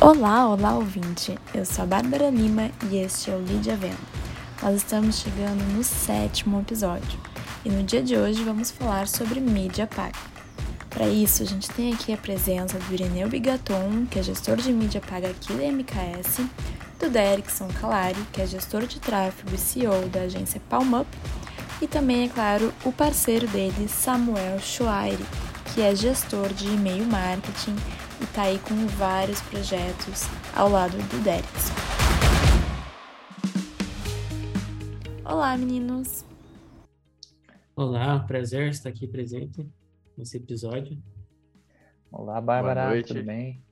Olá, olá ouvinte! Eu sou a Bárbara Lima e este é o Lídia Venda. Nós estamos chegando no sétimo episódio e no dia de hoje vamos falar sobre mídia paga. Para isso, a gente tem aqui a presença do Ireneu Bigaton, que é gestor de mídia paga aqui da MKS, do Derrickson Calari, que é gestor de tráfego e CEO da agência PalmUp, e também, é claro, o parceiro dele, Samuel Schwaire, que é gestor de e-mail marketing e tá aí com vários projetos ao lado do Derrickson. Olá, meninos! Olá, prazer estar aqui presente nesse episódio. Olá, Bárbara, tudo bem?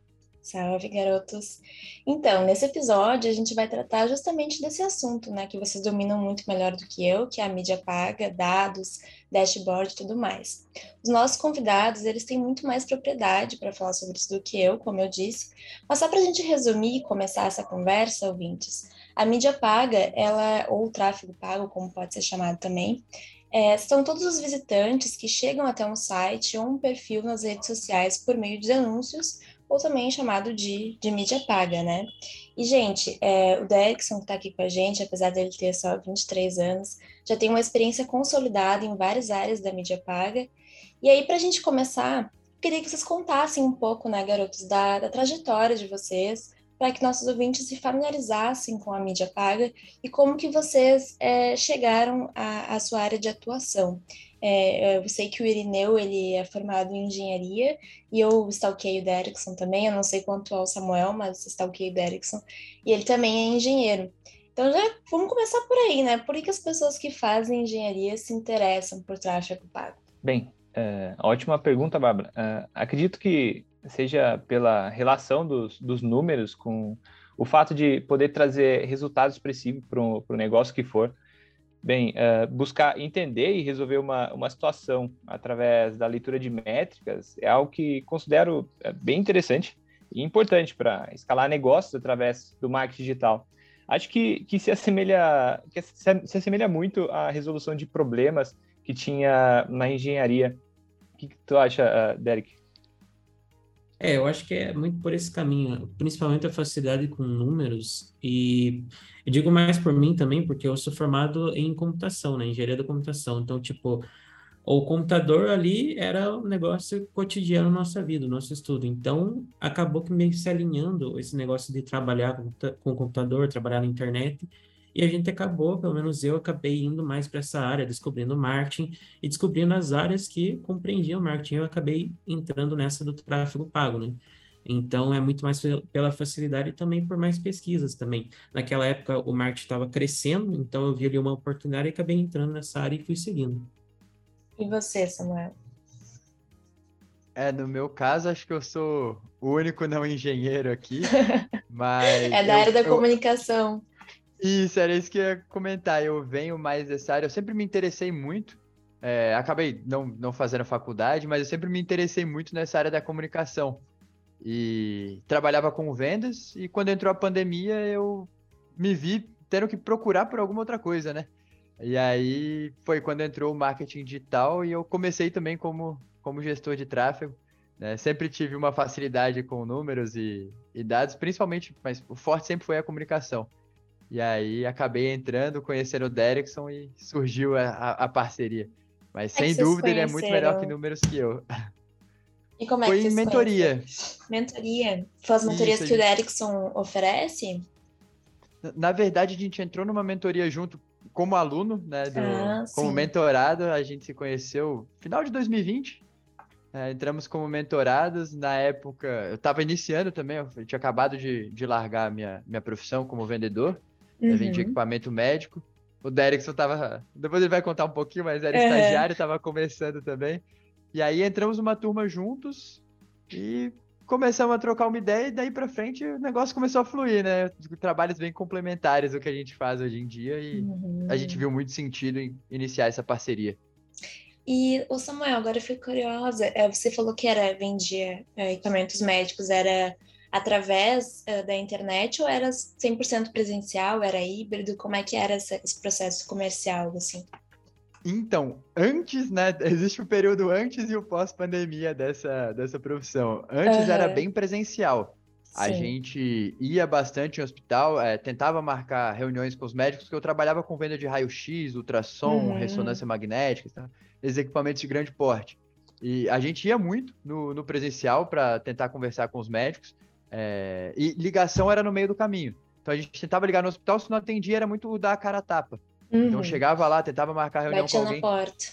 Salve, garotos! Então, nesse episódio a gente vai tratar justamente desse assunto, né, que vocês dominam muito melhor do que eu, que é a mídia paga, dados, dashboard e tudo mais. Os nossos convidados, eles têm muito mais propriedade para falar sobre isso do que eu, como eu disse, mas só para a gente resumir e começar essa conversa, ouvintes, a mídia paga, ela, ou o tráfego pago, como pode ser chamado também, é, são todos os visitantes que chegam até um site ou um perfil nas redes sociais por meio de anúncios ou também chamado de, de mídia paga, né? E, gente, é, o Derrickson que está aqui com a gente, apesar dele ter só 23 anos, já tem uma experiência consolidada em várias áreas da mídia paga. E aí, para a gente começar, queria que vocês contassem um pouco, né, garotos, da, da trajetória de vocês, para que nossos ouvintes se familiarizassem com a mídia paga e como que vocês é, chegaram à, à sua área de atuação. É, eu sei que o Irineu ele é formado em engenharia e eu stalkeio o Derrickson também, eu não sei quanto ao Samuel, mas stalkeio o Derrickson, e ele também é engenheiro. Então já vamos começar por aí, né? Por que as pessoas que fazem engenharia se interessam por tráfego pago? Bem, é, ótima pergunta, Bárbara. É, acredito que seja pela relação dos, dos números com o fato de poder trazer resultados expressivos para o negócio que for. Bem, uh, buscar entender e resolver uma, uma situação através da leitura de métricas é algo que considero eh, bem interessante e importante para escalar negócios através do marketing digital. Acho que, que, se, assemelha, que se, se assemelha muito à resolução de problemas que tinha na engenharia. O que, que tu acha, uh, Derek? É, eu acho que é muito por esse caminho, principalmente a facilidade com números, e eu digo mais por mim também, porque eu sou formado em computação, né, engenharia da computação, então, tipo, o computador ali era um negócio cotidiano na nossa vida, nosso estudo, então acabou que meio se alinhando esse negócio de trabalhar com o computador, trabalhar na internet, e a gente acabou, pelo menos eu acabei indo mais para essa área, descobrindo marketing e descobrindo as áreas que compreendiam marketing. Eu acabei entrando nessa do tráfego pago, né? Então é muito mais pela facilidade e também por mais pesquisas também. Naquela época o marketing estava crescendo, então eu vi ali uma oportunidade e acabei entrando nessa área e fui seguindo. E você, Samuel? É, no meu caso, acho que eu sou o único não engenheiro aqui, mas... é da eu, área da eu... comunicação. Isso, era isso que eu ia comentar. Eu venho mais dessa área, eu sempre me interessei muito. É, acabei não, não fazendo faculdade, mas eu sempre me interessei muito nessa área da comunicação. E trabalhava com vendas, e quando entrou a pandemia, eu me vi tendo que procurar por alguma outra coisa, né? E aí foi quando entrou o marketing digital e eu comecei também como, como gestor de tráfego. Né? Sempre tive uma facilidade com números e, e dados, principalmente, mas o forte sempre foi a comunicação. E aí acabei entrando, conhecendo o Derrickson e surgiu a, a, a parceria. Mas é sem dúvida ele é muito melhor que números que eu. E como é Foi que em mentoria. Mentoria? Foi as mentorias Isso, que o Derrickson oferece? Na verdade, a gente entrou numa mentoria junto como aluno, né? Do, ah, como mentorado, a gente se conheceu final de 2020. É, entramos como mentorados. Na época, eu estava iniciando também, eu tinha acabado de, de largar a minha, minha profissão como vendedor. Uhum. Eu vendi equipamento médico. O Derrickson tava. Depois ele vai contar um pouquinho, mas era é. estagiário, estava começando também. E aí entramos numa turma juntos e começamos a trocar uma ideia, e daí para frente o negócio começou a fluir, né? Trabalhos bem complementares o que a gente faz hoje em dia e uhum. a gente viu muito sentido em iniciar essa parceria. E o Samuel, agora eu fui curiosa. É, você falou que era vendia é, equipamentos médicos, era através uh, da internet ou era 100% presencial, era híbrido? Como é que era essa, esse processo comercial, assim? Então, antes, né, existe o período antes e o pós-pandemia dessa, dessa profissão. Antes uhum. era bem presencial. A gente ia bastante em hospital, é, tentava marcar reuniões com os médicos, porque eu trabalhava com venda de raio-x, ultrassom, uhum. ressonância magnética, tá? esses equipamentos de grande porte. E a gente ia muito no, no presencial para tentar conversar com os médicos, é, e ligação era no meio do caminho. Então a gente tentava ligar no hospital, se não atendia, era muito dar a cara a tapa. Então, uhum. Então chegava lá, tentava marcar reunião Batia com alguém. na porta.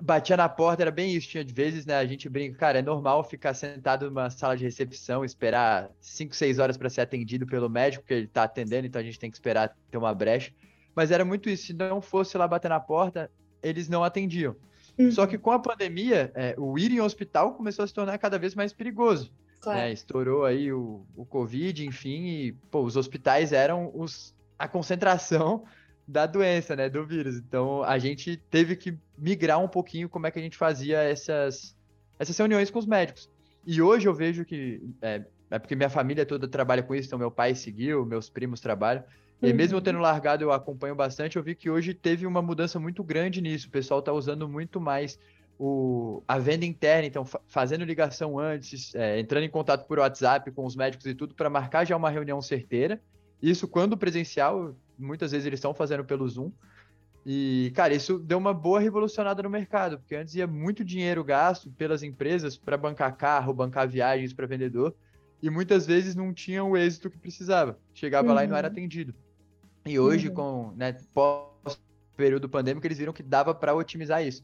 Batia na porta, era bem isso. Tinha de vezes, né? A gente brinca, cara, é normal ficar sentado numa sala de recepção, esperar 5, 6 horas para ser atendido pelo médico, que ele tá atendendo, então a gente tem que esperar ter uma brecha. Mas era muito isso. Se não fosse lá bater na porta, eles não atendiam. Uhum. Só que com a pandemia, é, o ir em hospital começou a se tornar cada vez mais perigoso. Claro. Né? Estourou aí o, o Covid, enfim, e pô, os hospitais eram os, a concentração da doença, né, do vírus. Então a gente teve que migrar um pouquinho como é que a gente fazia essas, essas reuniões com os médicos. E hoje eu vejo que é, é porque minha família toda trabalha com isso, então meu pai seguiu, meus primos trabalham. E mesmo eu tendo largado, eu acompanho bastante, eu vi que hoje teve uma mudança muito grande nisso. O pessoal está usando muito mais o, a venda interna, então fa fazendo ligação antes, é, entrando em contato por WhatsApp com os médicos e tudo, para marcar já uma reunião certeira. Isso quando presencial, muitas vezes eles estão fazendo pelo Zoom. E, cara, isso deu uma boa revolucionada no mercado, porque antes ia muito dinheiro gasto pelas empresas para bancar carro, bancar viagens para vendedor, e muitas vezes não tinha o êxito que precisava. Chegava uhum. lá e não era uhum. atendido. E hoje, uhum. com né, pós período pandêmico, eles viram que dava para otimizar isso.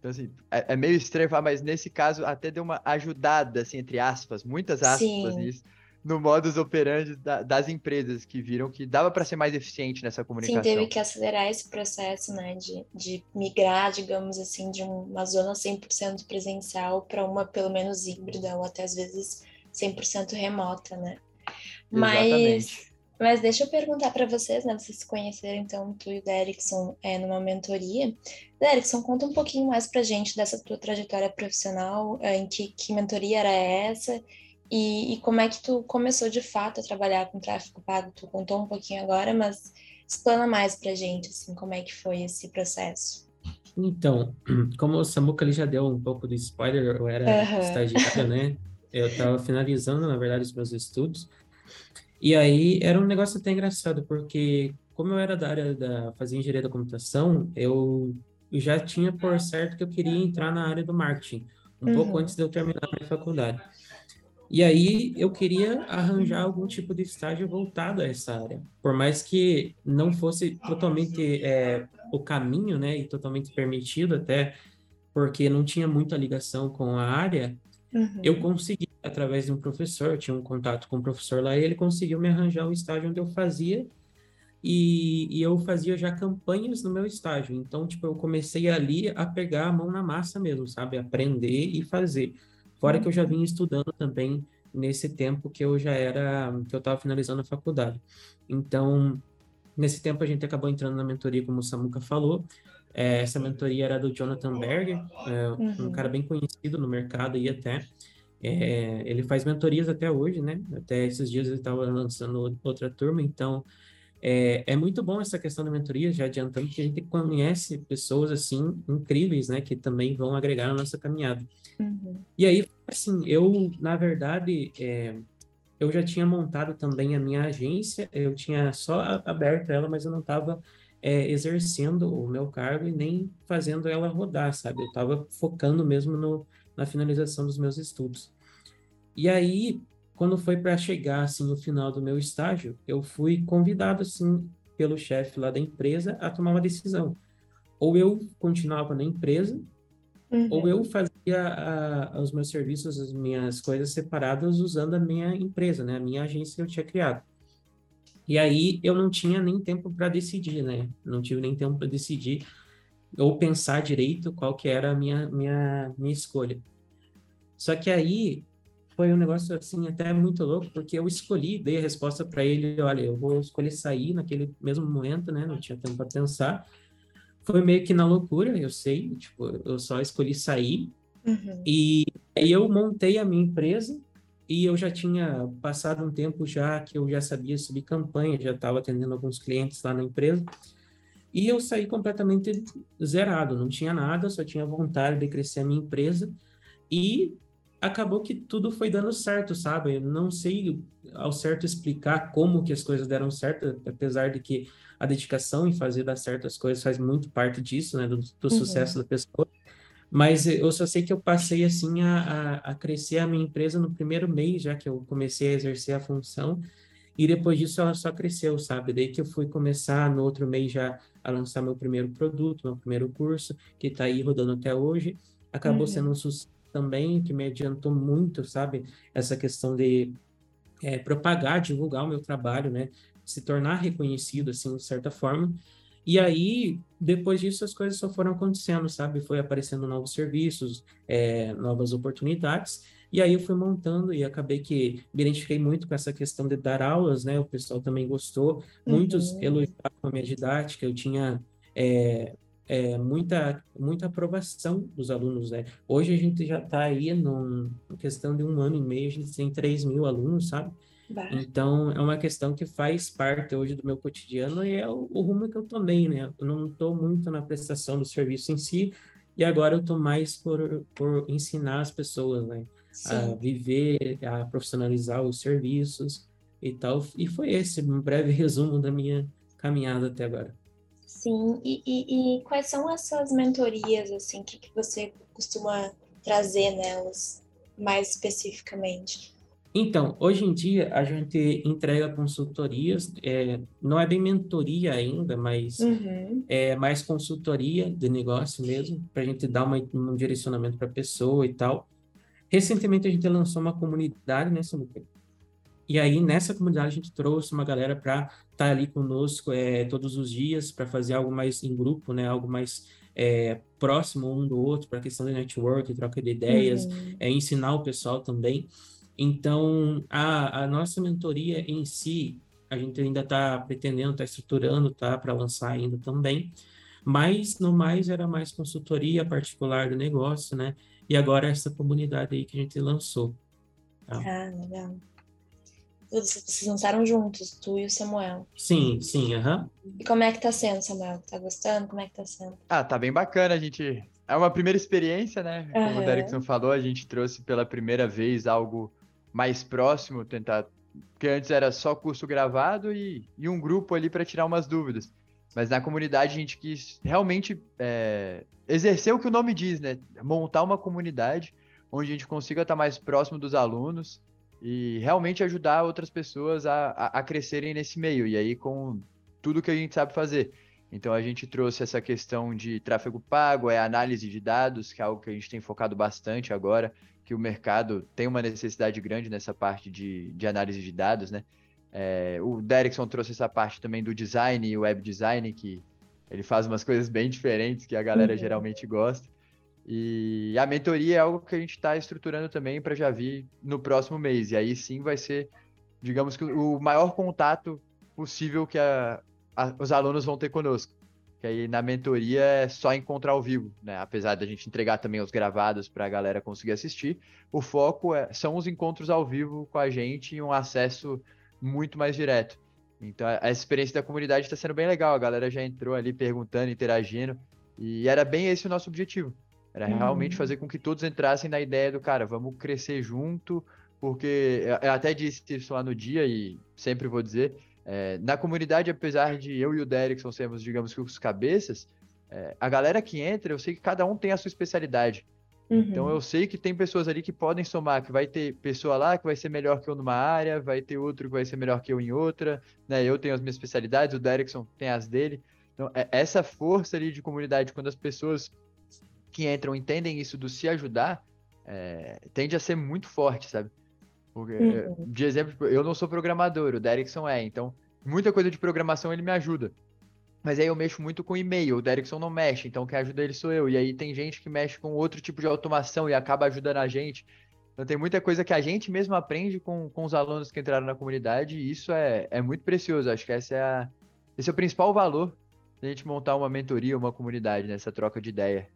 Então, assim, é, é, meio estranho falar, mas nesse caso até deu uma ajudada, assim, entre aspas, muitas aspas Sim. nisso, no modus operandi da, das empresas que viram que dava para ser mais eficiente nessa comunicação. Sim, teve que acelerar esse processo, né, de, de migrar, digamos assim, de uma zona 100% presencial para uma pelo menos híbrida ou até às vezes 100% remota, né? Mas mas deixa eu perguntar para vocês, né? Vocês se conheceram, então, tu e o Derrickson é, numa mentoria. Derrickson, conta um pouquinho mais pra gente dessa tua trajetória profissional, é, em que, que mentoria era essa e, e, como é que tu começou de fato a trabalhar com tráfego pago? Tu contou um pouquinho agora, mas explana mais pra gente, assim, como é que foi esse processo. Então, como o Samuca ali já deu um pouco de spoiler, eu era uhum. estagiário, né? Eu estava finalizando, na verdade, os meus estudos. E aí era um negócio até engraçado, porque como eu era da área da fazer engenharia da computação, eu já tinha por certo que eu queria entrar na área do marketing, um uhum. pouco antes de eu terminar a minha faculdade. E aí eu queria arranjar algum tipo de estágio voltado a essa área, por mais que não fosse totalmente é, o caminho, né, e totalmente permitido até, porque não tinha muita ligação com a área, uhum. eu consegui através de um professor, eu tinha um contato com o um professor lá, e ele conseguiu me arranjar um estágio onde eu fazia e, e, eu fazia já campanhas no meu estágio. Então, tipo, eu comecei ali a pegar a mão na massa mesmo, sabe? Aprender e fazer. Fora que eu já vinha estudando também nesse tempo que eu já era, que eu estava finalizando a faculdade. Então, nesse tempo a gente acabou entrando na mentoria, como o Samuca falou. É, essa mentoria era do Jonathan Berger, é, uhum. um cara bem conhecido no mercado aí até. É, ele faz mentorias até hoje, né? Até esses dias ele estava lançando outra turma, então é, é, muito bom essa questão da mentoria, já adiantando que a gente conhece pessoas assim incríveis, né, que também vão agregar na nossa caminhada. Uhum. E aí, assim, eu, na verdade, é, eu já tinha montado também a minha agência, eu tinha só aberto ela, mas eu não estava é, exercendo o meu cargo e nem fazendo ela rodar, sabe? Eu estava focando mesmo no, na finalização dos meus estudos. E aí, quando foi para chegar assim o final do meu estágio, eu fui convidado assim pelo chefe lá da empresa a tomar uma decisão. Ou eu continuava na empresa, uhum. ou eu fazia a, os meus serviços, as minhas coisas separadas usando a minha empresa, né, a minha agência que eu tinha criado. E aí eu não tinha nem tempo para decidir, né? Não tive nem tempo para decidir ou pensar direito qual que era a minha minha minha escolha. Só que aí foi um negócio assim até muito louco, porque eu escolhi, dei a resposta para ele, olha, eu vou escolher sair naquele mesmo momento, né? Não tinha tempo para pensar. Foi meio que na loucura, eu sei, tipo, eu só escolhi sair. Uhum. E aí eu montei a minha empresa e eu já tinha passado um tempo já que eu já sabia subir campanha, já estava atendendo alguns clientes lá na empresa. E eu saí completamente zerado, não tinha nada, só tinha vontade de crescer a minha empresa. E acabou que tudo foi dando certo, sabe? Eu não sei ao certo explicar como que as coisas deram certo, apesar de que a dedicação em fazer dar certo as coisas faz muito parte disso, né, do, do uhum. sucesso da pessoa. Mas eu só sei que eu passei, assim, a, a, a crescer a minha empresa no primeiro mês, já que eu comecei a exercer a função, e depois disso ela só cresceu, sabe? Daí que eu fui começar no outro mês já a lançar meu primeiro produto, meu primeiro curso, que está aí rodando até hoje. Acabou uhum. sendo um sucesso também, que me adiantou muito, sabe? Essa questão de é, propagar, divulgar o meu trabalho, né? Se tornar reconhecido, assim, de certa forma. E aí, depois disso, as coisas só foram acontecendo, sabe? Foi aparecendo novos serviços, é, novas oportunidades. E aí eu fui montando e acabei que me identifiquei muito com essa questão de dar aulas, né? O pessoal também gostou. Muitos uhum. elogiaram a minha didática. Eu tinha é, é, muita, muita aprovação dos alunos, né? Hoje a gente já está aí num, em questão de um ano e meio, a gente tem 3 mil alunos, sabe? Bah. Então, é uma questão que faz parte hoje do meu cotidiano e é o, o rumo que eu tomei, né? Eu não estou muito na prestação do serviço em si, e agora eu estou mais por, por ensinar as pessoas, né? Sim. A viver, a profissionalizar os serviços e tal. E foi esse um breve resumo da minha caminhada até agora. Sim, e, e, e quais são essas mentorias, assim, que, que você costuma trazer nelas, mais especificamente? Então, hoje em dia a gente entrega consultorias, é, não é bem mentoria ainda, mas uhum. é mais consultoria de negócio mesmo, para a gente dar uma, um direcionamento para a pessoa e tal. Recentemente a gente lançou uma comunidade, né, Samuca? E aí, nessa comunidade, a gente trouxe uma galera para estar tá ali conosco é, todos os dias, para fazer algo mais em grupo, né? Algo mais é, próximo um do outro, para a questão de network, troca de ideias, uhum. é, ensinar o pessoal também. Então, a, a nossa mentoria em si, a gente ainda está pretendendo, está estruturando, tá? Para lançar ainda também. Mas, no mais, era mais consultoria particular do negócio, né? E agora essa comunidade aí que a gente lançou. Tá? Ah, legal. Vocês lançaram juntos, tu e o Samuel. Sim, sim, aham. Uhum. E como é que tá sendo, Samuel? Tá gostando? Como é que tá sendo? Ah, tá bem bacana, a gente... É uma primeira experiência, né? Como uhum. o Derrickson falou, a gente trouxe pela primeira vez algo mais próximo, tentar... Porque antes era só curso gravado e, e um grupo ali para tirar umas dúvidas. Mas na comunidade a gente quis realmente é, exercer o que o nome diz, né? Montar uma comunidade onde a gente consiga estar mais próximo dos alunos, e realmente ajudar outras pessoas a, a, a, crescerem nesse meio, e aí com tudo que a gente sabe fazer. Então a gente trouxe essa questão de tráfego pago, é análise de dados, que é algo que a gente tem focado bastante agora, que o mercado tem uma necessidade grande nessa parte de, de análise de dados, né? É, o Derrickson trouxe essa parte também do design e web design, que ele faz umas coisas bem diferentes que a galera uhum. geralmente gosta. E a mentoria é algo que a gente está estruturando também para já vir no próximo mês. E aí sim vai ser, digamos que, o maior contato possível que a, a, os alunos vão ter conosco. Que aí na mentoria é só encontrar ao vivo, né? Apesar da gente entregar também os gravados para a galera conseguir assistir, o foco é, são os encontros ao vivo com a gente e um acesso muito mais direto. Então a experiência da comunidade está sendo bem legal. A galera já entrou ali perguntando, interagindo. E era bem esse o nosso objetivo era uhum. realmente fazer com que todos entrassem na ideia do cara, vamos crescer junto, porque eu até disse isso lá no dia e sempre vou dizer, é, na comunidade, apesar de eu e o Derrickson sermos, digamos que os cabeças, é, a galera que entra, eu sei que cada um tem a sua especialidade. Uhum. Então eu sei que tem pessoas ali que podem somar, que vai ter pessoa lá que vai ser melhor que eu numa área, vai ter outro que vai ser melhor que eu em outra, né? Eu tenho as minhas especialidades, o Derrickson tem as dele. Então, é, essa força ali de comunidade, quando as pessoas que entram entendem isso do se ajudar, é, tende a ser muito forte, sabe? Porque, uhum. De exemplo, tipo, eu não sou programador, o Derrickson é, então muita coisa de programação ele me ajuda. Mas aí eu mexo muito com e-mail, o Derrickson não mexe, então quem ajuda ele sou eu. E aí tem gente que mexe com outro tipo de automação e acaba ajudando a gente. Então tem muita coisa que a gente mesmo aprende com, com os alunos que entraram na comunidade e isso é, é muito precioso. Acho que essa é a, esse é o principal valor da gente montar uma mentoria, uma comunidade, nessa troca de ideia.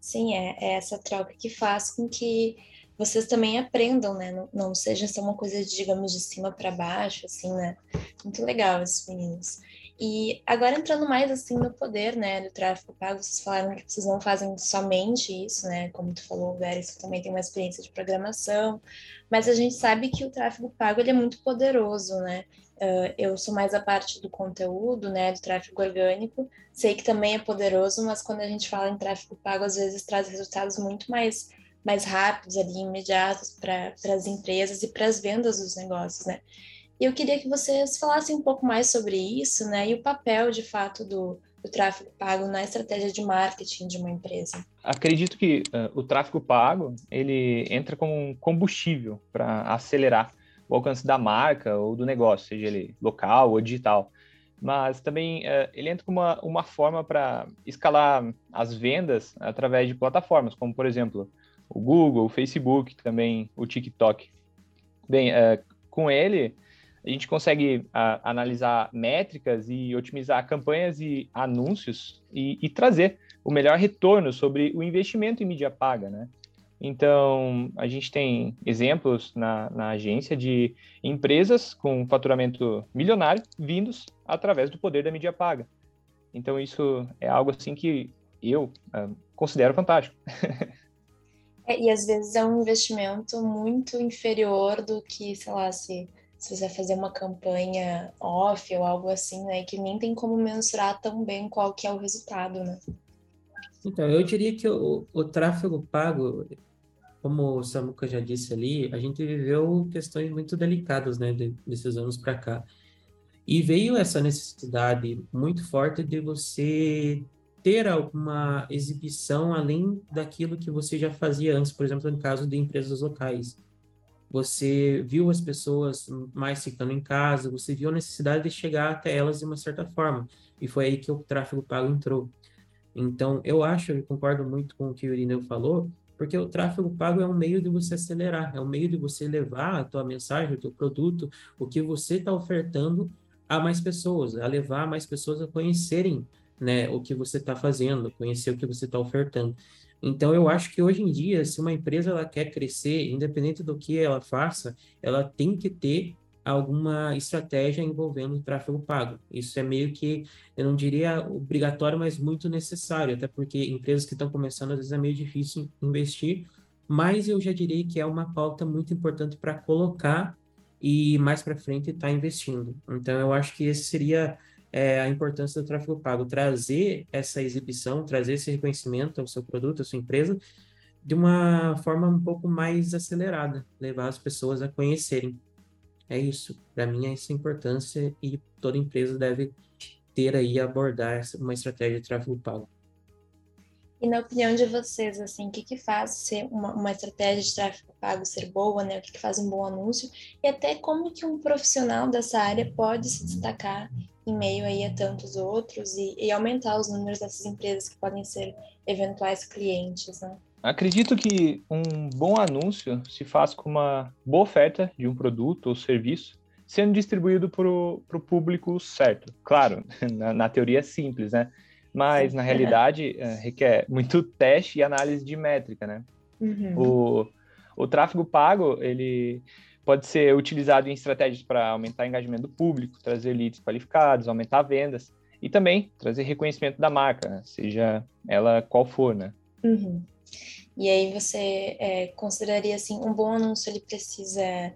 Sim, é, é essa troca que faz com que vocês também aprendam, né? Não, não seja só uma coisa, digamos, de cima para baixo, assim, né? Muito legal esses meninos. E agora entrando mais assim no poder, né, do tráfego pago, vocês falaram que vocês não fazem somente isso, né, como tu falou, Vera, você também tem uma experiência de programação, mas a gente sabe que o tráfego pago ele é muito poderoso, né, uh, eu sou mais a parte do conteúdo, né, do tráfego orgânico, sei que também é poderoso, mas quando a gente fala em tráfego pago, às vezes traz resultados muito mais mais rápidos ali, imediatos para as empresas e para as vendas dos negócios, né? E eu queria que vocês falassem um pouco mais sobre isso, né? E o papel, de fato, do, do tráfego pago na estratégia de marketing de uma empresa. Acredito que uh, o tráfego pago ele entra como um combustível para acelerar o alcance da marca ou do negócio, seja ele local ou digital. Mas também uh, ele entra como uma, uma forma para escalar as vendas através de plataformas, como por exemplo o Google, o Facebook, também o TikTok. Bem, uh, com ele a gente consegue a, analisar métricas e otimizar campanhas e anúncios e, e, trazer o melhor retorno sobre o investimento em mídia paga, né? Então, a gente tem exemplos na, na agência de empresas com faturamento milionário vindos através do poder da mídia paga. Então, isso é algo assim que eu uh, considero fantástico. É, e às vezes é um investimento muito inferior do que, sei lá, se se você fazer uma campanha off ou algo assim, né, que nem tem como mensurar tão bem qual que é o resultado, né? Então, eu diria que o, o tráfego pago, como o Samuca já disse ali, a gente viveu questões muito delicadas, né, de, desses anos para cá. E veio essa necessidade muito forte de você ter alguma exibição além daquilo que você já fazia antes, por exemplo, no caso de empresas locais você viu as pessoas mais ficando em casa, você viu a necessidade de chegar até elas de uma certa forma. E foi aí que o tráfego pago entrou. Então, eu acho, eu concordo muito com o que o Irineu falou, porque o tráfego pago é um meio de você acelerar, é um meio de você levar a tua mensagem, o teu produto, o que você está ofertando a mais pessoas, a levar mais pessoas a conhecerem né, o que você está fazendo, conhecer o que você está ofertando. Então, eu acho que hoje em dia, se uma empresa ela quer crescer, independente do que ela faça, ela tem que ter alguma estratégia envolvendo o tráfego pago. Isso é meio que, eu não diria obrigatório, mas muito necessário, até porque empresas que estão começando, às vezes é meio difícil investir, mas eu já diria que é uma pauta muito importante para colocar e mais para frente estar tá investindo. Então, eu acho que esse seria é, a importância do tráfego pago, trazer essa exibição, trazer esse reconhecimento ao seu produto, à sua empresa, de uma forma um pouco mais acelerada, levar as pessoas a conhecerem. É isso, para mim é essa importância e toda empresa deve ter aí abordar uma estratégia de tráfego pago. E na opinião de vocês, assim, o que, que faz ser uma, uma estratégia de tráfego pago ser boa, né? O que, que faz um bom anúncio? E até como que um profissional dessa área pode se destacar em meio aí a tantos outros e, e aumentar os números dessas empresas que podem ser eventuais clientes, né? Acredito que um bom anúncio se faz com uma boa oferta de um produto ou serviço sendo distribuído para o público certo. Claro, na, na, teoria é simples, né? Mas na realidade é, requer muito teste e análise de métrica, né? Uhum. O, o tráfego pago, ele pode ser utilizado em estratégias para aumentar o engajamento do público, trazer leads qualificados, aumentar vendas e também trazer reconhecimento da marca, né? seja ela qual for, né? Uhum. E aí você é, consideraria assim um bom anúncio ele precisa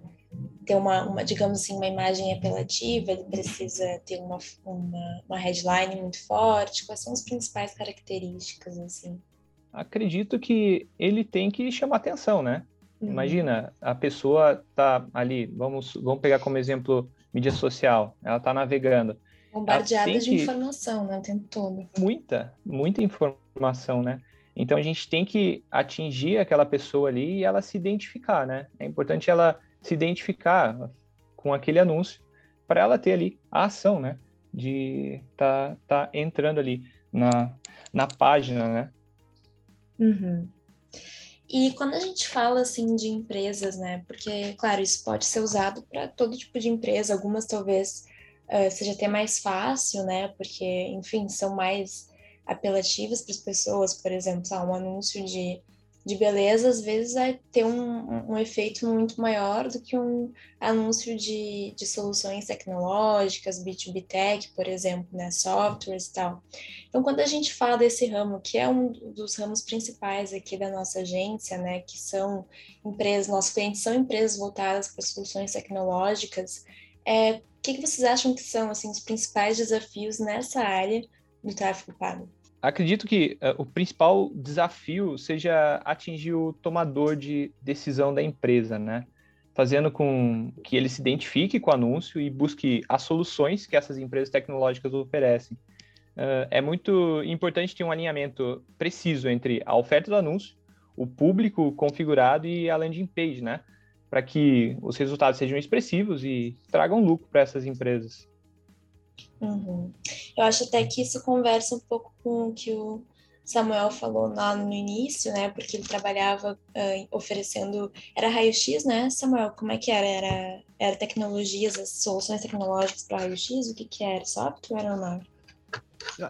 ter uma, uma, digamos assim uma imagem apelativa, ele precisa ter uma, uma, uma headline muito forte. Quais são as principais características assim? Acredito que ele tem que chamar atenção, né? Uhum. Imagina, a pessoa tá ali, vamos, vamos pegar como exemplo mídia social, ela tá navegando. Bombardeada de que... informação, né, o tempo todo. Muita, muita informação, né? Então a gente tem que atingir aquela pessoa ali e ela se identificar, né? É importante ela se identificar com aquele anúncio para ela ter ali a ação, né? De tá, tá entrando ali na, na página, né? Uhum. E quando a gente fala assim de empresas, né? Porque, claro, isso pode ser usado para todo tipo de empresa, algumas talvez uh, seja até mais fácil, né? Porque, enfim, são mais apelativas para as pessoas, por exemplo, um anúncio de de beleza, às vezes vai ter um, um efeito muito maior do que um anúncio de, de soluções tecnológicas, B2B Tech, por exemplo, né, softwares e tal. Então, quando a gente fala desse ramo, que é um dos ramos principais aqui da nossa agência, né, que são empresas, nossos clientes são empresas voltadas para soluções tecnológicas, é, o que, que vocês acham que são assim, os principais desafios nessa área do tráfego pago? Acredito que uh, o principal desafio seja atingir o tomador de decisão da empresa, né? Fazendo com que ele se identifique com o anúncio e busque as soluções que essas empresas tecnológicas oferecem. Uh, é muito importante ter um alinhamento preciso entre a oferta do anúncio, o público configurado e a landing page, né? Para que os resultados sejam expressivos e tragam lucro para essas empresas. Uhum. Eu acho até que isso conversa um pouco com o que o Samuel falou lá no início, né? Porque ele trabalhava uh, oferecendo. Era raio-x, né, Samuel? Como é que era? Era, era tecnologias, as soluções tecnológicas para raio-x? O que, que era? Software ou não?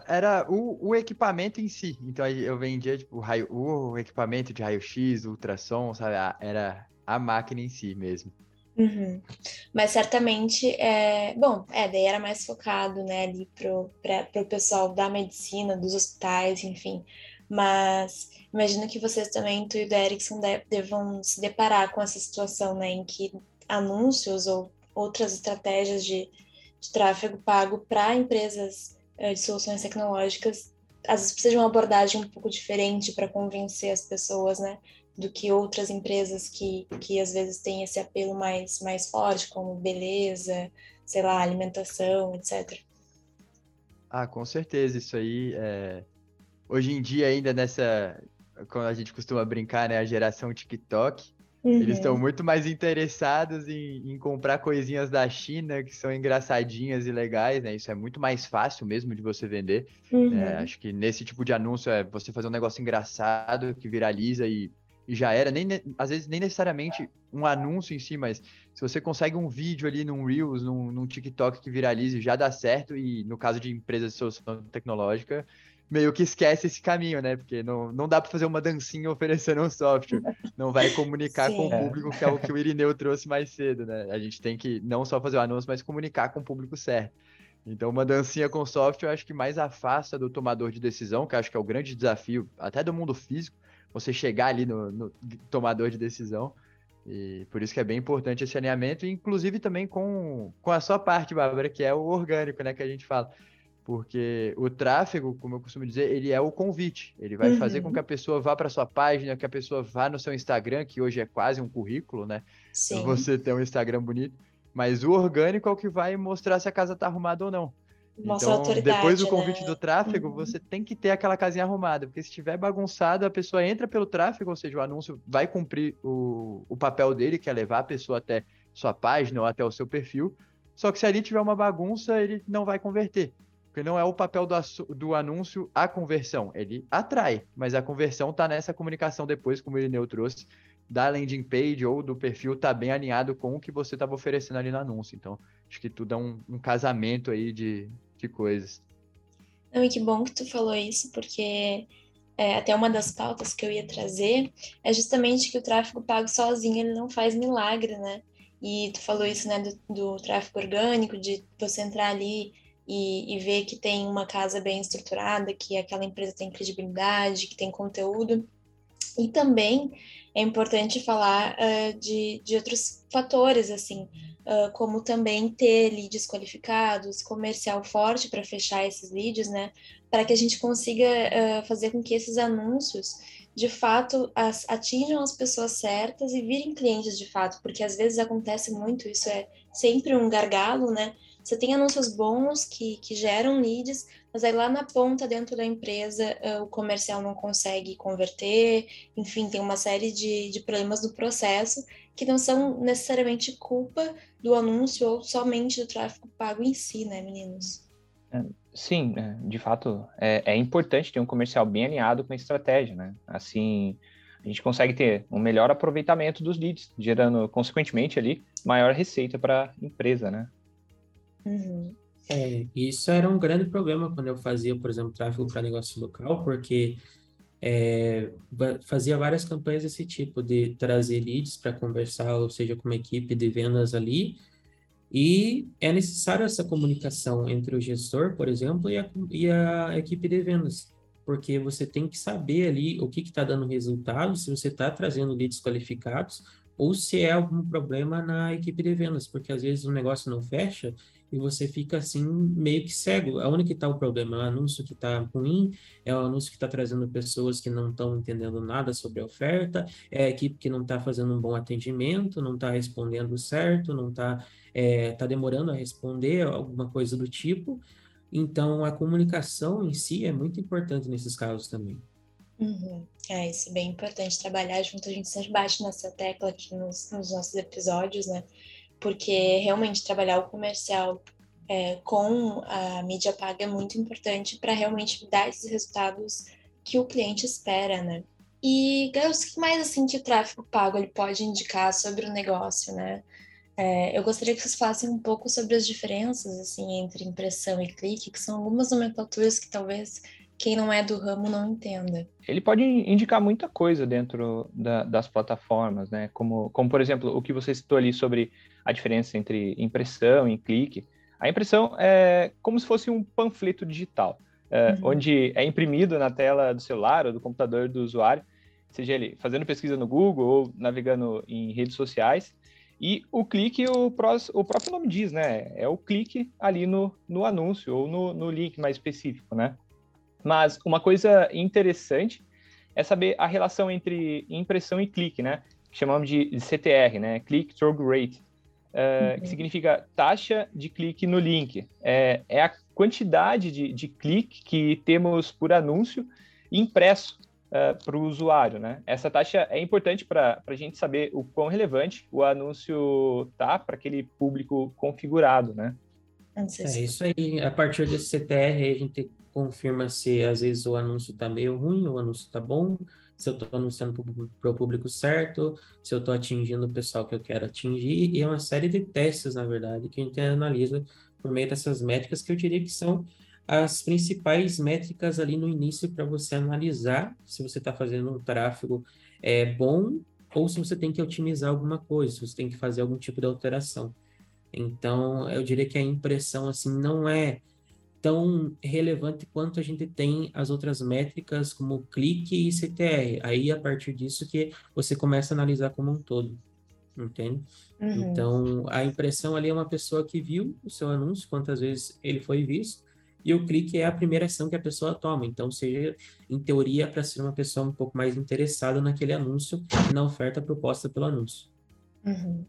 Era o, o equipamento em si. Então eu vendia tipo, o, raio, o equipamento de raio-x, ultrassom, sabe? Era a máquina em si mesmo. Uhum. Mas certamente, é... bom, é, daí era mais focado, né, ali pro, pra, pessoal da medicina, dos hospitais, enfim. Mas imagino que vocês também, tu e o Erickson, devam se deparar com essa situação, né, em que anúncios ou outras estratégias de, de tráfego pago para empresas é, de soluções tecnológicas, às vezes precisa de uma abordagem um pouco diferente para convencer as pessoas, né? Do que outras empresas que, que às vezes têm esse apelo mais, mais forte, como beleza, sei lá, alimentação, etc. Ah, com certeza, isso aí é... Hoje em dia, ainda nessa, como a gente costuma brincar, né, a geração TikTok, uhum. eles estão muito mais interessados em, em, comprar coisinhas da China que são engraçadinhas e legais, né? Isso é muito mais fácil mesmo de você vender. Uhum. É, acho que nesse tipo de anúncio é você fazer um negócio engraçado que viraliza e e já era, nem, às vezes nem necessariamente um anúncio em si, mas se você consegue um vídeo ali num Reels, num, num TikTok que viralize, já dá certo, e no caso de empresas de solução tecnológica, meio que esquece esse caminho, né? Porque não, não dá para fazer uma dancinha oferecendo um software. Não vai comunicar Sim. com o público, que é o que o Irineu trouxe mais cedo, né? A gente tem que não só fazer o anúncio, mas comunicar com o público certo. Então, uma dancinha com software, eu acho que mais afasta do tomador de decisão, que acho que é o grande desafio, até do mundo físico, você chegar ali no, no, tomador de decisão. E por isso que é bem importante esse alinhamento, inclusive também com, com a sua parte, Bárbara, que é o orgânico, né, que a gente fala. Porque o tráfego, como eu costumo dizer, ele é o convite. Ele vai uhum. fazer com uhum. que a pessoa vá para sua página, que a pessoa vá no seu Instagram, que hoje é quase um currículo, né? Sim. Você ter um Instagram bonito. Mas o orgânico é o que vai mostrar se a casa está arrumada ou não. Mostra então, depois do convite né? do tráfego, uhum. você tem que ter aquela casinha arrumada, porque se estiver bagunçado, a pessoa entra pelo tráfego, ou seja, o anúncio vai cumprir o, o papel dele, que é levar a pessoa até sua página ou até o seu perfil. Só que se ali tiver uma bagunça, ele não vai converter. Porque não é o papel do, do anúncio a conversão. Ele atrai, mas a conversão está nessa comunicação depois, como o Irineu trouxe, da landing page ou do perfil tá bem alinhado com o que você estava oferecendo ali no anúncio. Então, acho que tudo é um, um casamento aí de, de coisas. Não, e que bom que tu falou isso, porque é, até uma das pautas que eu ia trazer é justamente que o tráfego pago sozinho ele não faz milagre, né? E tu falou isso, né, do, do tráfego orgânico, de você entrar ali e, e, ver que tem uma casa bem estruturada, que aquela empresa tem credibilidade, que tem conteúdo. E também é importante falar uh, de, de outros fatores, assim, uh, como também ter leads qualificados, comercial forte para fechar esses leads, né? Para que a gente consiga uh, fazer com que esses anúncios, de fato, as, atinjam as pessoas certas e virem clientes de fato, porque às vezes acontece muito, isso é sempre um gargalo, né? Você tem anúncios bons que, que geram leads, mas aí lá na ponta, dentro da empresa, uh, o comercial não consegue converter, enfim, tem uma série de, de problemas no processo que não são necessariamente culpa do anúncio ou somente do tráfego pago em si, né, meninos? É, sim, é, de fato, é, é importante ter um comercial bem alinhado com a estratégia, né? Assim, a gente consegue ter um melhor aproveitamento dos leads, gerando, consequentemente, ali, maior receita para a empresa, né? Uhum. É, isso era um grande problema quando eu fazia, por exemplo, tráfego para negócio local, porque é, fazia várias campanhas desse tipo, de trazer leads para conversar, ou seja, com uma equipe de vendas ali, e é necessário essa comunicação entre o gestor, por exemplo, e a, e a equipe de vendas, porque você tem que saber ali o que está dando resultado, se você está trazendo leads qualificados, ou se é algum problema na equipe de vendas, porque às vezes o negócio não fecha e você fica assim meio que cego. Aonde que está o problema? É o anúncio que está ruim? É o anúncio que está trazendo pessoas que não estão entendendo nada sobre a oferta? É a equipe que não está fazendo um bom atendimento, não está respondendo certo, não está é, tá demorando a responder, alguma coisa do tipo. Então, a comunicação em si é muito importante nesses casos também. Uhum. É, isso é bem importante trabalhar junto. A gente sempre bate nessa tecla aqui nos, nos nossos episódios, né? Porque realmente trabalhar o comercial é, com a mídia paga é muito importante para realmente dar esses resultados que o cliente espera, né? E, Gauss, o que mais assim que o tráfego pago ele pode indicar sobre o negócio, né? É, eu gostaria que vocês falassem um pouco sobre as diferenças assim entre impressão e clique, que são algumas nomenclaturas que talvez quem não é do ramo não entenda. Ele pode indicar muita coisa dentro da, das plataformas, né? Como, como, por exemplo, o que você citou ali sobre a diferença entre impressão e clique. A impressão é como se fosse um panfleto digital, é, uhum. onde é imprimido na tela do celular ou do computador do usuário, seja ele fazendo pesquisa no Google ou navegando em redes sociais. E o clique, o, o próprio nome diz, né? É o clique ali no, no anúncio ou no, no link mais específico, né? Mas uma coisa interessante é saber a relação entre impressão e clique, né? Que chamamos de CTR, né? Click Through Rate, uhum. que significa taxa de clique no link. É, é a quantidade de, de clique que temos por anúncio impresso uh, para o usuário, né? Essa taxa é importante para a gente saber o quão relevante o anúncio tá para aquele público configurado, né? É isso aí. A partir desse CTR, a gente confirma se às vezes o anúncio está meio ruim, o anúncio está bom, se eu estou anunciando para o público certo, se eu estou atingindo o pessoal que eu quero atingir, e é uma série de testes, na verdade, que a gente analisa por meio dessas métricas, que eu diria que são as principais métricas ali no início para você analisar se você está fazendo um tráfego é, bom ou se você tem que otimizar alguma coisa, se você tem que fazer algum tipo de alteração. Então, eu diria que a impressão assim não é tão relevante quanto a gente tem as outras métricas como clique e CTR. Aí, a partir disso que você começa a analisar como um todo, entende? Uhum. Então, a impressão ali é uma pessoa que viu o seu anúncio, quantas vezes ele foi visto, e o clique é a primeira ação que a pessoa toma. Então, seja, em teoria, para ser uma pessoa um pouco mais interessada naquele anúncio e na oferta proposta pelo anúncio. Uhum.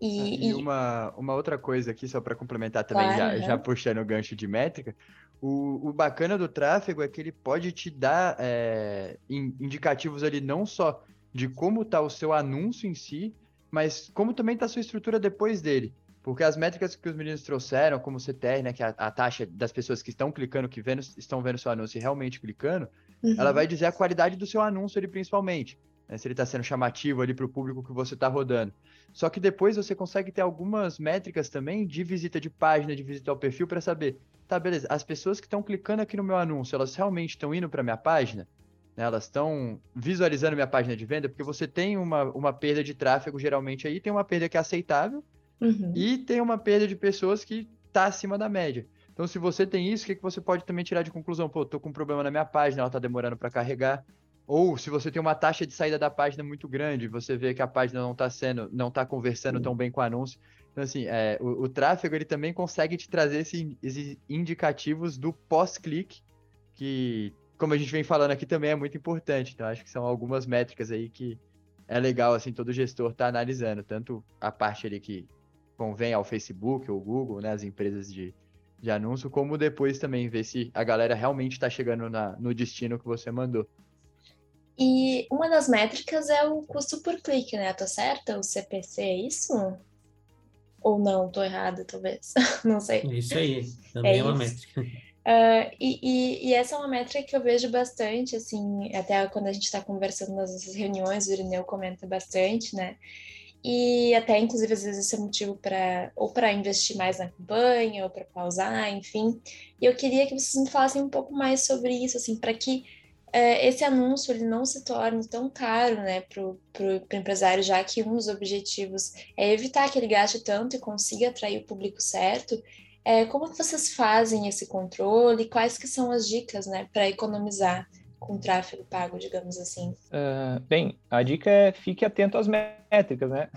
E, ah, e, e, Uma, uma outra coisa aqui, só para complementar também, claro, já, uhum. já puxando o gancho de métrica, o, o bacana do tráfego é que ele pode te dar é, indicativos ali não só de como está o seu anúncio em si, mas como também está a sua estrutura depois dele. Porque as métricas que os meninos trouxeram, como o CTR, né, que é a, a taxa das pessoas que estão clicando, que vendo, estão vendo seu anúncio e realmente clicando, uhum. ela vai dizer a qualidade do seu anúncio ali principalmente né, se ele está sendo chamativo ali para o público que você está rodando. Só que depois você consegue ter algumas métricas também de visita de página, de visita ao perfil, para saber, tá, beleza, as pessoas que estão clicando aqui no meu anúncio, elas realmente estão indo para minha página? Né, elas estão visualizando minha página de venda? Porque você tem uma, uma perda de tráfego, geralmente aí tem uma perda que é aceitável uhum. e tem uma perda de pessoas que está acima da média. Então, se você tem isso, o que, que você pode também tirar de conclusão? Pô, tô com um problema na minha página, ela está demorando para carregar. Ou se você tem uma taxa de saída da página muito grande, você vê que a página não está sendo, não está conversando tão bem com o anúncio. Então, assim, é, o, o, tráfego ele também consegue te trazer esse, esses indicativos do pós-clique, que, como a gente vem falando aqui, também é muito importante. Então, acho que são algumas métricas aí que é legal, assim, todo gestor tá analisando, tanto a parte ali que convém ao Facebook ou Google, né, as empresas de, de anúncio, como depois também ver se a galera realmente está chegando na, no destino que você mandou. E uma das métricas é o custo por clique, né? Tô certa? O CPC é isso? Ou não? Tô errada, talvez. não sei. É isso aí, também é, é uma métrica. Uh, e, e, e, essa é uma métrica que eu vejo bastante, assim, até quando a gente está conversando nas nossas reuniões, o Irineu comenta bastante, né? E até, inclusive, às vezes isso é motivo para ou para investir mais na campanha, ou para pausar, enfim. E eu queria que vocês me falassem um pouco mais sobre isso, assim, para que esse anúncio ele não se torne tão caro né, para o empresário, já que um dos objetivos é evitar que ele gaste tanto e consiga atrair o público certo. É, como que vocês fazem esse controle? Quais que são as dicas né, para economizar com tráfego pago, digamos assim? Uh, bem, a dica é fique atento às métricas, né?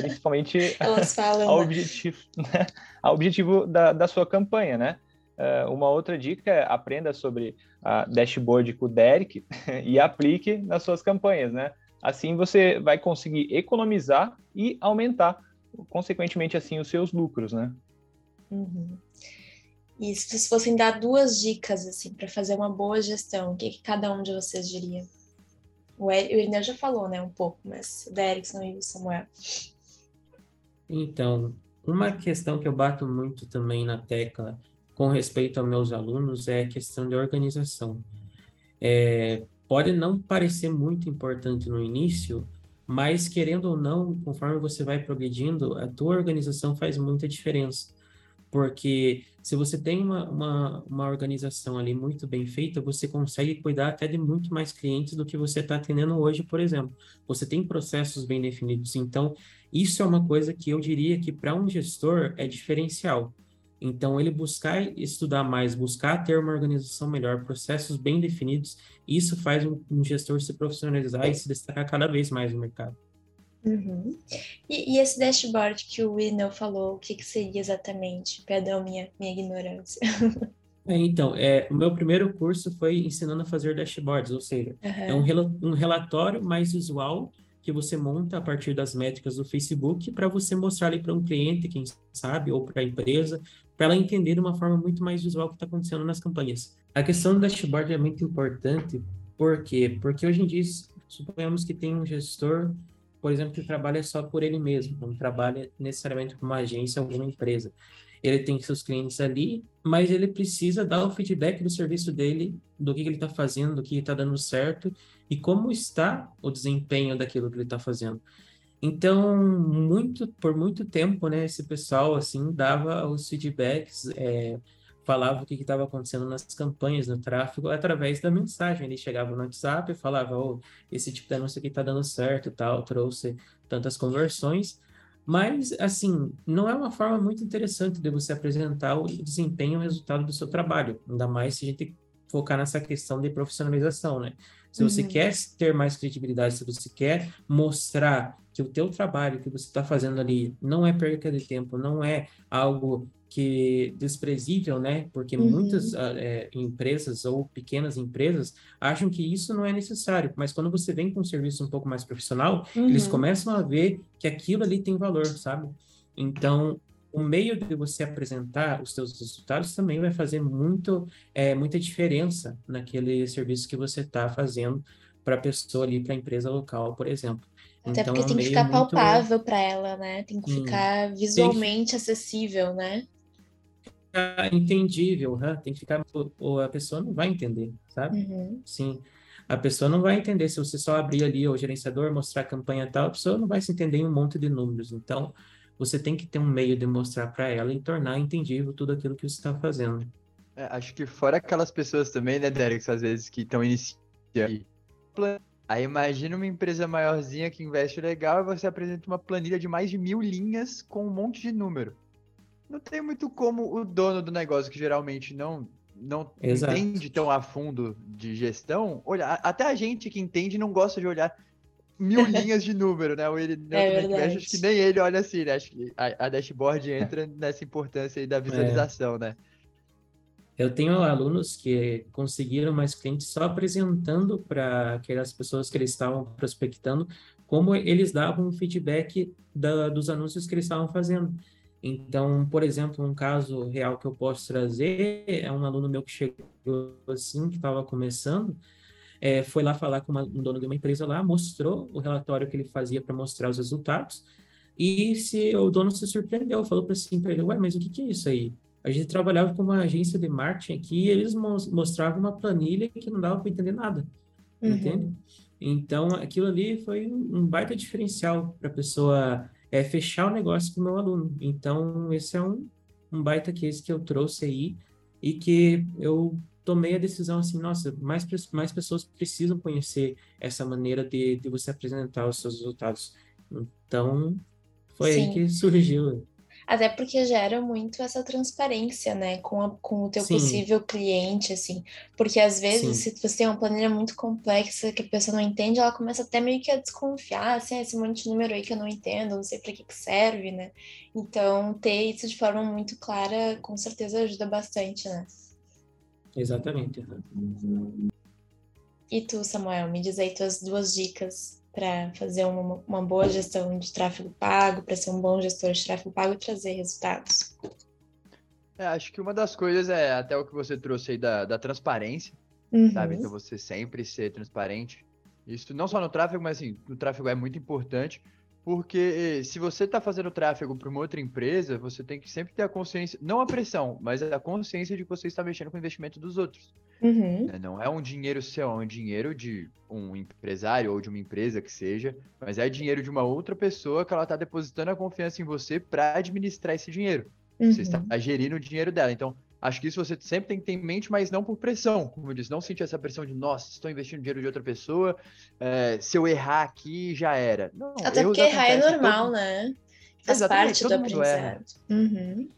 Principalmente falam, ao objetivo, né? ao objetivo da, da sua campanha, né? Uh, uma outra dica é aprenda sobre a dashboard com o Derek e aplique nas suas campanhas, né? Assim você vai conseguir economizar e aumentar, consequentemente, assim, os seus lucros, né? Uhum. E se vocês fossem dar duas dicas assim para fazer uma boa gestão, o que, que, cada um de vocês diria? O Irneu já falou, né, um pouco, mas o Derrickson e o Samuel. Então, uma questão que eu bato muito também na tecla com respeito aos meus alunos é questão de organização. É, pode não parecer muito importante no início, mas querendo ou não, conforme você vai progredindo, a tua organização faz muita diferença. Porque se você tem uma, uma, uma organização ali muito bem feita, você consegue cuidar até de muito mais clientes do que você está atendendo hoje, por exemplo. Você tem processos bem definidos. Então, isso é uma coisa que eu diria que para um gestor é diferencial. Então, ele buscar estudar mais, buscar ter uma organização melhor, processos bem definidos, isso faz um, gestor se profissionalizar e se destacar cada vez mais no mercado. Uhum. E, e, esse dashboard que o Winnow falou, o que, que seria exatamente? Perdão, minha, minha ignorância. É, então, é, o meu primeiro curso foi ensinando a fazer dashboards, ou seja, uhum. é um, um relatório mais visual que você monta a partir das métricas do Facebook para você mostrar ali para um cliente, quem sabe, ou para a empresa, para ela entender de uma forma muito mais visual o que está acontecendo nas campanhas. A questão do dashboard é muito importante, por quê? Porque hoje em dia, suponhamos que tem um gestor por exemplo, que trabalha só por ele mesmo, não trabalha necessariamente com uma agência alguma empresa. Ele tem seus clientes ali, mas ele precisa dar o feedback do serviço dele, do que, que ele está fazendo, do que está dando certo e como está o desempenho daquilo que ele está fazendo. Então, muito por muito tempo, né, esse pessoal assim dava os feedbacks é, falava o que estava acontecendo nas campanhas, no tráfego, através da mensagem. Ele chegava no WhatsApp e falava, oh, esse tipo de anúncio aqui está dando certo, tal, trouxe tantas conversões. Mas, assim, não é uma forma muito interessante de você apresentar o desempenho e o resultado do seu trabalho, ainda mais se a gente focar nessa questão de profissionalização, né? Se você uhum. quer ter mais credibilidade, se você quer mostrar que o teu trabalho que você está fazendo ali não é perca de tempo, não é algo que desprezível, né? Porque uhum. muitas uh, é, empresas ou pequenas empresas acham que isso não é necessário, mas quando você vem com um serviço um pouco mais profissional, uhum. eles começam a ver que aquilo ali tem valor, sabe? Então, o meio de você apresentar os seus resultados também vai fazer muito, é, muita diferença naquele serviço que você está fazendo para a pessoa ali, para a empresa local, por exemplo. Até então, porque tem que ficar muito... palpável para ela, né? Tem que hum. ficar visualmente acessível, né? ficar entendível, né? tem que ficar. Ou a pessoa não vai entender, sabe? Uhum. Sim. A pessoa não vai entender. Se você só abrir ali o gerenciador, mostrar a campanha tal, a pessoa não vai se entender em um monte de números. Então, você tem que ter um meio de mostrar para ela e tornar entendível tudo aquilo que você está fazendo. É, acho que fora aquelas pessoas também, né, Derek, às vezes que estão iniciando. Aí imagina uma empresa maiorzinha que investe legal e você apresenta uma planilha de mais de mil linhas com um monte de número não tem muito como o dono do negócio, que geralmente não, não entende tão a fundo de gestão, olhar. Até a gente que entende não gosta de olhar mil linhas de número, né? Ele, é né, acho que nem ele olha assim, né? Acho que a, a dashboard entra nessa importância aí da visualização, é. né? Eu tenho alunos que conseguiram mais clientes só apresentando para aquelas pessoas que eles estavam prospectando como eles davam feedback da, dos anúncios que eles estavam fazendo. Então, por exemplo, um caso real que eu posso trazer é um aluno meu que chegou assim, que estava começando, é, foi lá falar com uma, um dono de uma empresa lá, mostrou o relatório que ele fazia para mostrar os resultados, e se o dono se surpreendeu, falou para assim, ele, ué, mas o que, que é isso aí? A gente trabalhava com uma agência de marketing aqui e eles mostravam uma planilha que não dava para entender nada, uhum. entende? Então, aquilo ali foi um baita diferencial para a pessoa é fechar o negócio com o meu aluno. Então, esse é um, um baita case que eu trouxe aí e que eu tomei a decisão assim, nossa, mais, mais pessoas precisam conhecer essa maneira de, de você apresentar os seus resultados. Então, foi Sim. aí que surgiu. Até porque gera muito essa transparência, né, com, a, com o teu Sim. possível cliente, assim. Porque às vezes, Sim. se você tem uma planilha muito complexa que a pessoa não entende, ela começa até meio que a desconfiar, assim, ah, esse monte de número aí que eu não entendo, não sei para que, que serve, né? Então, ter isso de forma muito clara, com certeza ajuda bastante, né? Exatamente. E tu, Samuel, me diz aí tuas duas dicas para fazer uma, uma boa gestão de tráfego pago, para ser um bom gestor de tráfego pago e trazer resultados? É, acho que uma das coisas é até o que você trouxe aí da, da transparência, uhum. sabe? Então você sempre ser transparente. Isso não só no tráfego, mas assim, no tráfego é muito importante, porque eh, se você está fazendo tráfego para uma outra empresa, você tem que sempre ter a consciência, não a pressão, mas a consciência de que você está mexendo com o investimento dos outros. Uhum. Né, não é um dinheiro seu, é um dinheiro de um empresário ou de uma empresa que seja, mas é dinheiro de uma outra pessoa que ela está depositando a confiança em você para administrar esse dinheiro. Uhum. Você está gerindo o dinheiro dela. Então, acho que isso você sempre tem que ter em mente, mas não por pressão. Como eu disse, não sentir essa pressão de, nossa, estou investindo dinheiro de outra pessoa, é, se eu errar aqui, já era. Não, Até porque errar é normal, todo... né? Faz Exatamente, parte do aprendizado. Uhum.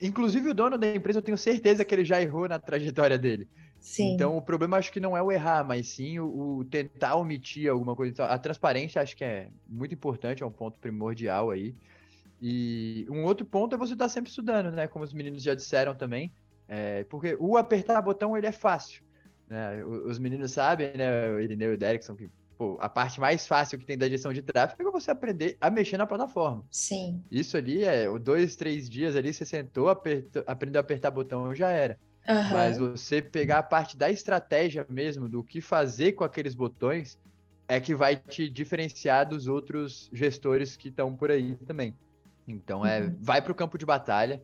Inclusive o dono da empresa, eu tenho certeza que ele já errou na trajetória dele. Sim. Então, o problema acho que não é o errar, mas sim o, o, tentar omitir alguma coisa. Então, a transparência acho que é muito importante, é um ponto primordial aí. E um outro ponto é você estar tá sempre estudando, né? Como os meninos já disseram também. É, porque o apertar botão, ele é fácil. Né? Os meninos sabem, né? O Irineu e o Derrickson, que pô, a parte mais fácil que tem da gestão de tráfego é você aprender a mexer na plataforma. Sim. Isso ali é dois, três dias ali, você sentou, apertou, aprendeu a apertar botão, já era. Uhum. Mas você pegar a parte da estratégia mesmo, do que fazer com aqueles botões, é que vai te diferenciar dos outros gestores que estão por aí também. Então, é, uhum. vai para o campo de batalha,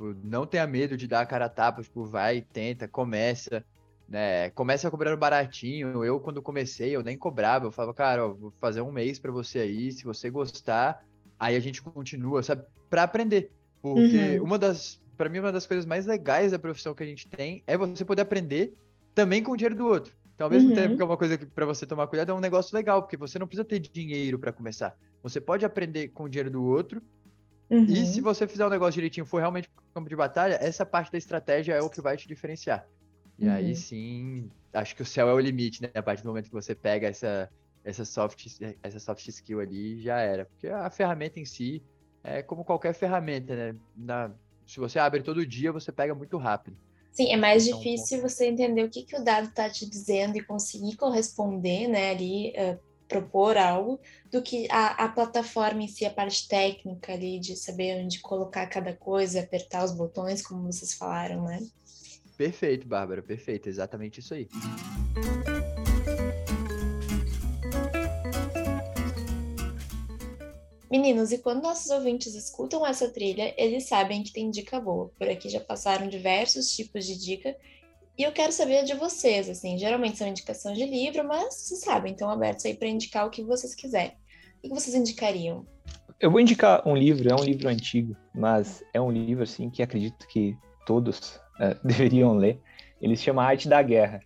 tipo, não tenha medo de dar a cara a tapa, tipo, vai, tenta, começa, né? Começa cobrando baratinho. Eu, quando comecei, eu nem cobrava, eu falava, cara, ó, vou fazer um mês para você aí, se você gostar, aí a gente continua, sabe? Para aprender. Porque uhum. uma das para mim, uma das coisas mais legais da profissão que a gente tem é você poder aprender também com o dinheiro do outro. Então, ao mesmo uhum. tempo que é uma coisa que para você tomar cuidado, é um negócio legal, porque você não precisa ter dinheiro para começar. Você pode aprender com o dinheiro do outro. Uhum. E se você fizer o negócio direitinho, for realmente pro campo de batalha, essa parte da estratégia é o que vai te diferenciar. E uhum. aí sim, acho que o céu é o limite, né? A partir do momento que você pega essa, essa, soft, essa soft skill ali, já era. Porque a ferramenta em si é como qualquer ferramenta, né? Na, se você abre todo dia, você pega muito rápido. Sim, é mais então, difícil você entender o que, que o dado está te dizendo e conseguir corresponder, né, ali, uh, propor algo, do que a, a, plataforma em si, a parte técnica ali, de saber onde colocar cada coisa, apertar os botões, como vocês falaram, né? Perfeito, Bárbara, perfeito, exatamente isso aí. Meninos, e quando nossos ouvintes escutam essa trilha, eles sabem que tem dica boa. Por aqui já passaram diversos tipos de dica. E eu quero saber de vocês, assim, geralmente são indicações de livro, mas vocês sabem, estão abertos aí para indicar o que vocês quiserem. O que vocês indicariam? Eu vou indicar um livro, é um livro antigo, mas é um livro, assim, que acredito que todos é, deveriam ler. Ele se chama Arte da Guerra,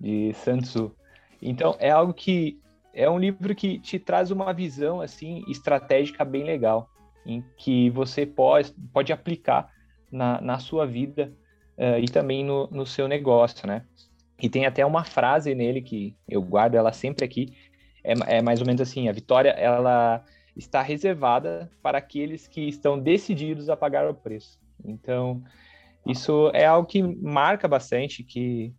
de Sun Tzu. Então, é algo que é um livro que te traz uma visão assim estratégica bem legal, em que você pode, pode aplicar na, na sua vida uh, e também no, no seu negócio, né? E tem até uma frase nele que eu guardo ela sempre aqui, é, é mais ou menos assim, a vitória, ela está reservada para aqueles que estão decididos a pagar o preço. Então, isso é algo que marca bastante que,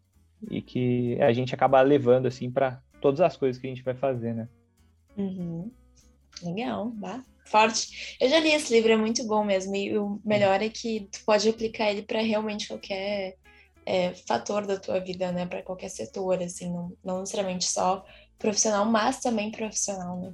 e que a gente acaba levando assim para todas as coisas que a gente vai fazer, né? Uhum. Legal, bah. Forte. Eu já li esse livro, é muito bom mesmo. E o melhor é que tu pode aplicar ele para realmente qualquer é, fator da tua vida, né? Para qualquer setor, assim, não, não necessariamente só profissional, mas também profissional, né?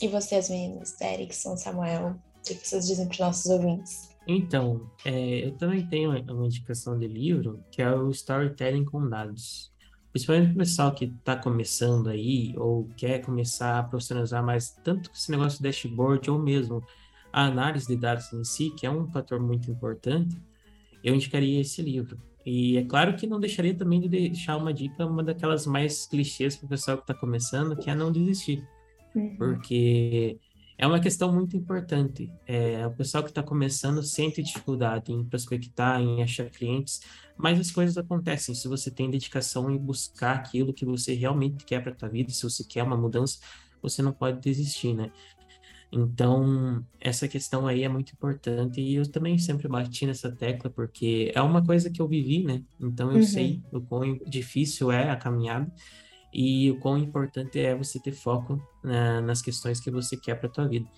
E vocês, meninos, Erickson, Samuel, o que vocês dizem para os nossos ouvintes? Então, é, eu também tenho uma indicação de livro, que é o Storytelling com Dados principalmente o pessoal que está começando aí ou quer começar a profissionalizar mais tanto esse negócio de dashboard ou mesmo a análise de dados em si, que é um fator muito importante, eu indicaria esse livro. E é claro que não deixaria também de deixar uma dica, uma daquelas mais clichês para o pessoal que está começando, que é não desistir. Uhum. Porque é uma questão muito importante. É, o pessoal que está começando sente dificuldade em prospectar, em achar clientes, mas as coisas acontecem. Se você tem dedicação em buscar aquilo que você realmente quer para a tua vida, se você quer uma mudança, você não pode desistir, né? Então, essa questão aí é muito importante e eu também sempre bati nessa tecla porque é uma coisa que eu vivi, né? Então eu uhum. sei o quão difícil é a caminhada e o quão importante é você ter foco nas questões que você quer para a tua vida.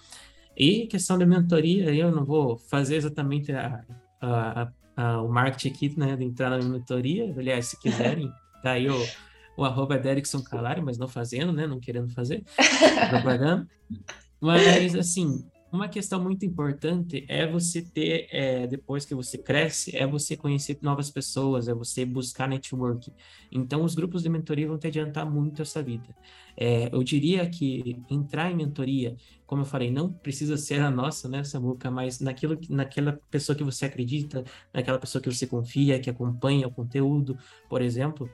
E questão da mentoria, eu não vou fazer exatamente a, a, a, o marketing aqui, né, de entrar na mentoria, aliás, se quiserem, tá aí o, o arroba Derrickson Calari, mas não fazendo, né, não querendo fazer propaganda. Mas, assim, uma questão muito importante é você ter, é, depois que você cresce, é você conhecer novas pessoas, é você buscar network. Então, os grupos de mentoria vão te adiantar muito essa vida. É, eu diria que entrar em mentoria, como eu falei, não precisa ser a nossa, né, Samuca, mas naquilo, naquela pessoa que você acredita, naquela pessoa que você confia, que acompanha o conteúdo, por exemplo,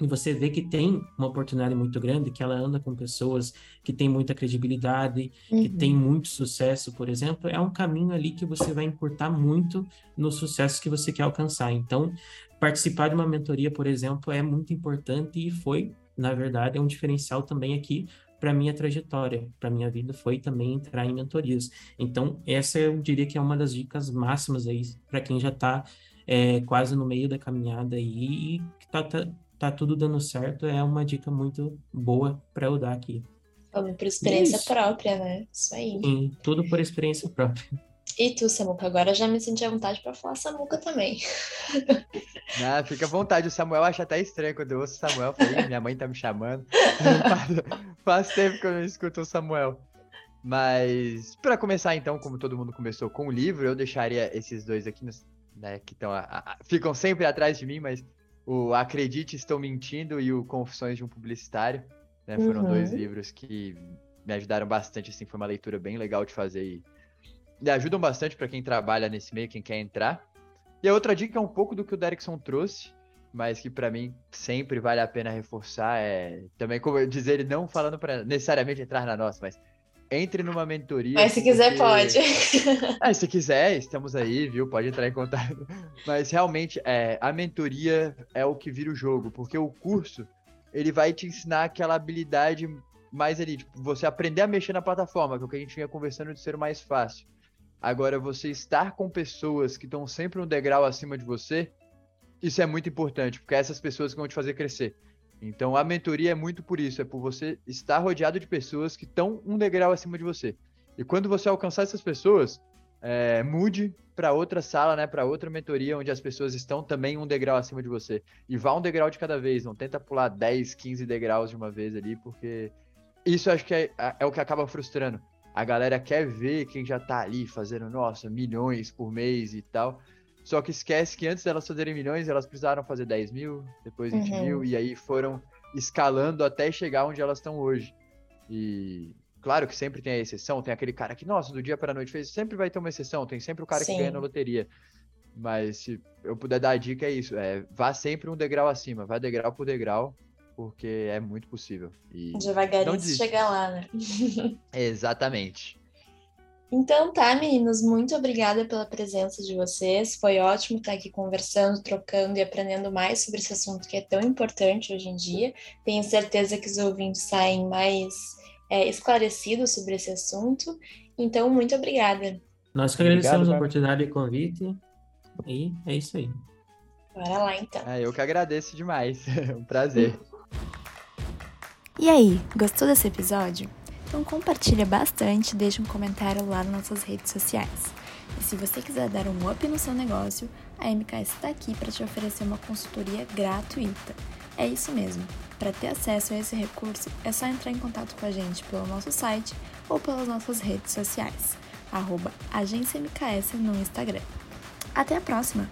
e você vê que tem uma oportunidade muito grande, que ela anda com pessoas que têm muita credibilidade, uhum. que tem muito sucesso, por exemplo, é um caminho ali que você vai encurtar muito no sucesso que você quer alcançar. Então, participar de uma mentoria, por exemplo, é muito importante e foi, na verdade, é um diferencial também aqui para minha trajetória, para minha vida foi também entrar em mentorias. Então, essa eu diria que é uma das dicas máximas aí para quem já está é, quase no meio da caminhada aí e que está tá, tá tudo dando certo, é uma dica muito boa para eu dar aqui. Vamos por experiência Isso. própria, né? Isso aí. Sim, tudo por experiência própria. E tu, Samuca, agora já me senti à vontade para falar Samuca também. Ah, fica à vontade. O Samuel acha até estranho quando eu ouço o Samuel. Falei, minha mãe tá me chamando. Faz tempo que eu não escuto o Samuel. Mas, para começar então, como todo mundo começou com o livro, eu deixaria esses dois aqui, né, que estão, ficam sempre atrás de mim, mas o Acredite Estou Mentindo e o Confissões de um Publicitário. Né? Foram uhum. dois livros que me ajudaram bastante, assim, foi uma leitura bem legal de fazer e, e ajudam bastante para quem trabalha nesse meio, quem quer entrar. E a outra dica é um pouco do que o Derrickson trouxe, mas que para mim sempre vale a pena reforçar é também como dizer ele não falando para necessariamente entrar na nossa, mas entre numa mentoria. Mas se quiser, pode. Ah, se quiser, estamos aí, viu? Pode entrar em contato. Mas realmente, é, a mentoria é o que vira o jogo, porque o curso ele vai te ensinar aquela habilidade mais ali, tipo, você aprender a mexer na plataforma, que é o que a gente vinha conversando de ser mais fácil. Agora, você estar com pessoas que estão sempre um degrau acima de você, isso é muito importante, porque é essas pessoas que vão te fazer crescer. Então a mentoria é muito por isso, é por você estar rodeado de pessoas que estão um degrau acima de você. E quando você alcançar essas pessoas, é, mude para outra sala, né, para outra mentoria onde as pessoas estão também um degrau acima de você. E vá um degrau de cada vez, não tenta pular 10, 15 degraus de uma vez ali, porque isso acho que é, é o que acaba frustrando. A galera quer ver quem já tá ali fazendo, nossa, milhões por mês e tal. Só que esquece que antes delas fazerem milhões, elas precisaram fazer 10 mil, depois 20 uhum. mil, e aí foram escalando até chegar onde elas estão hoje. E claro que sempre tem a exceção, tem aquele cara que, nossa, do dia para a noite fez, sempre vai ter uma exceção, tem sempre o cara Sim. que ganha na loteria. Mas se eu puder dar a dica, é isso: é, vá sempre um degrau acima, vá degrau por degrau, porque é muito possível. E Devagarinho chegar lá, né? Exatamente. Então tá, meninos, muito obrigada pela presença de vocês. Foi ótimo estar aqui conversando, trocando e aprendendo mais sobre esse assunto que é tão importante hoje em dia. Tenho certeza que os ouvintes saem mais é, esclarecidos sobre esse assunto. Então, muito obrigada. Nós que agradecemos Obrigado, a oportunidade e convite. E é isso aí. Bora lá, então. É, eu que agradeço demais. um prazer. E aí, gostou desse episódio? Então compartilha bastante, deixa um comentário lá nas nossas redes sociais. E se você quiser dar um up no seu negócio, a MKS está aqui para te oferecer uma consultoria gratuita. É isso mesmo. Para ter acesso a esse recurso, é só entrar em contato com a gente pelo nosso site ou pelas nossas redes sociais. Arroba Agência MKS no Instagram. Até a próxima!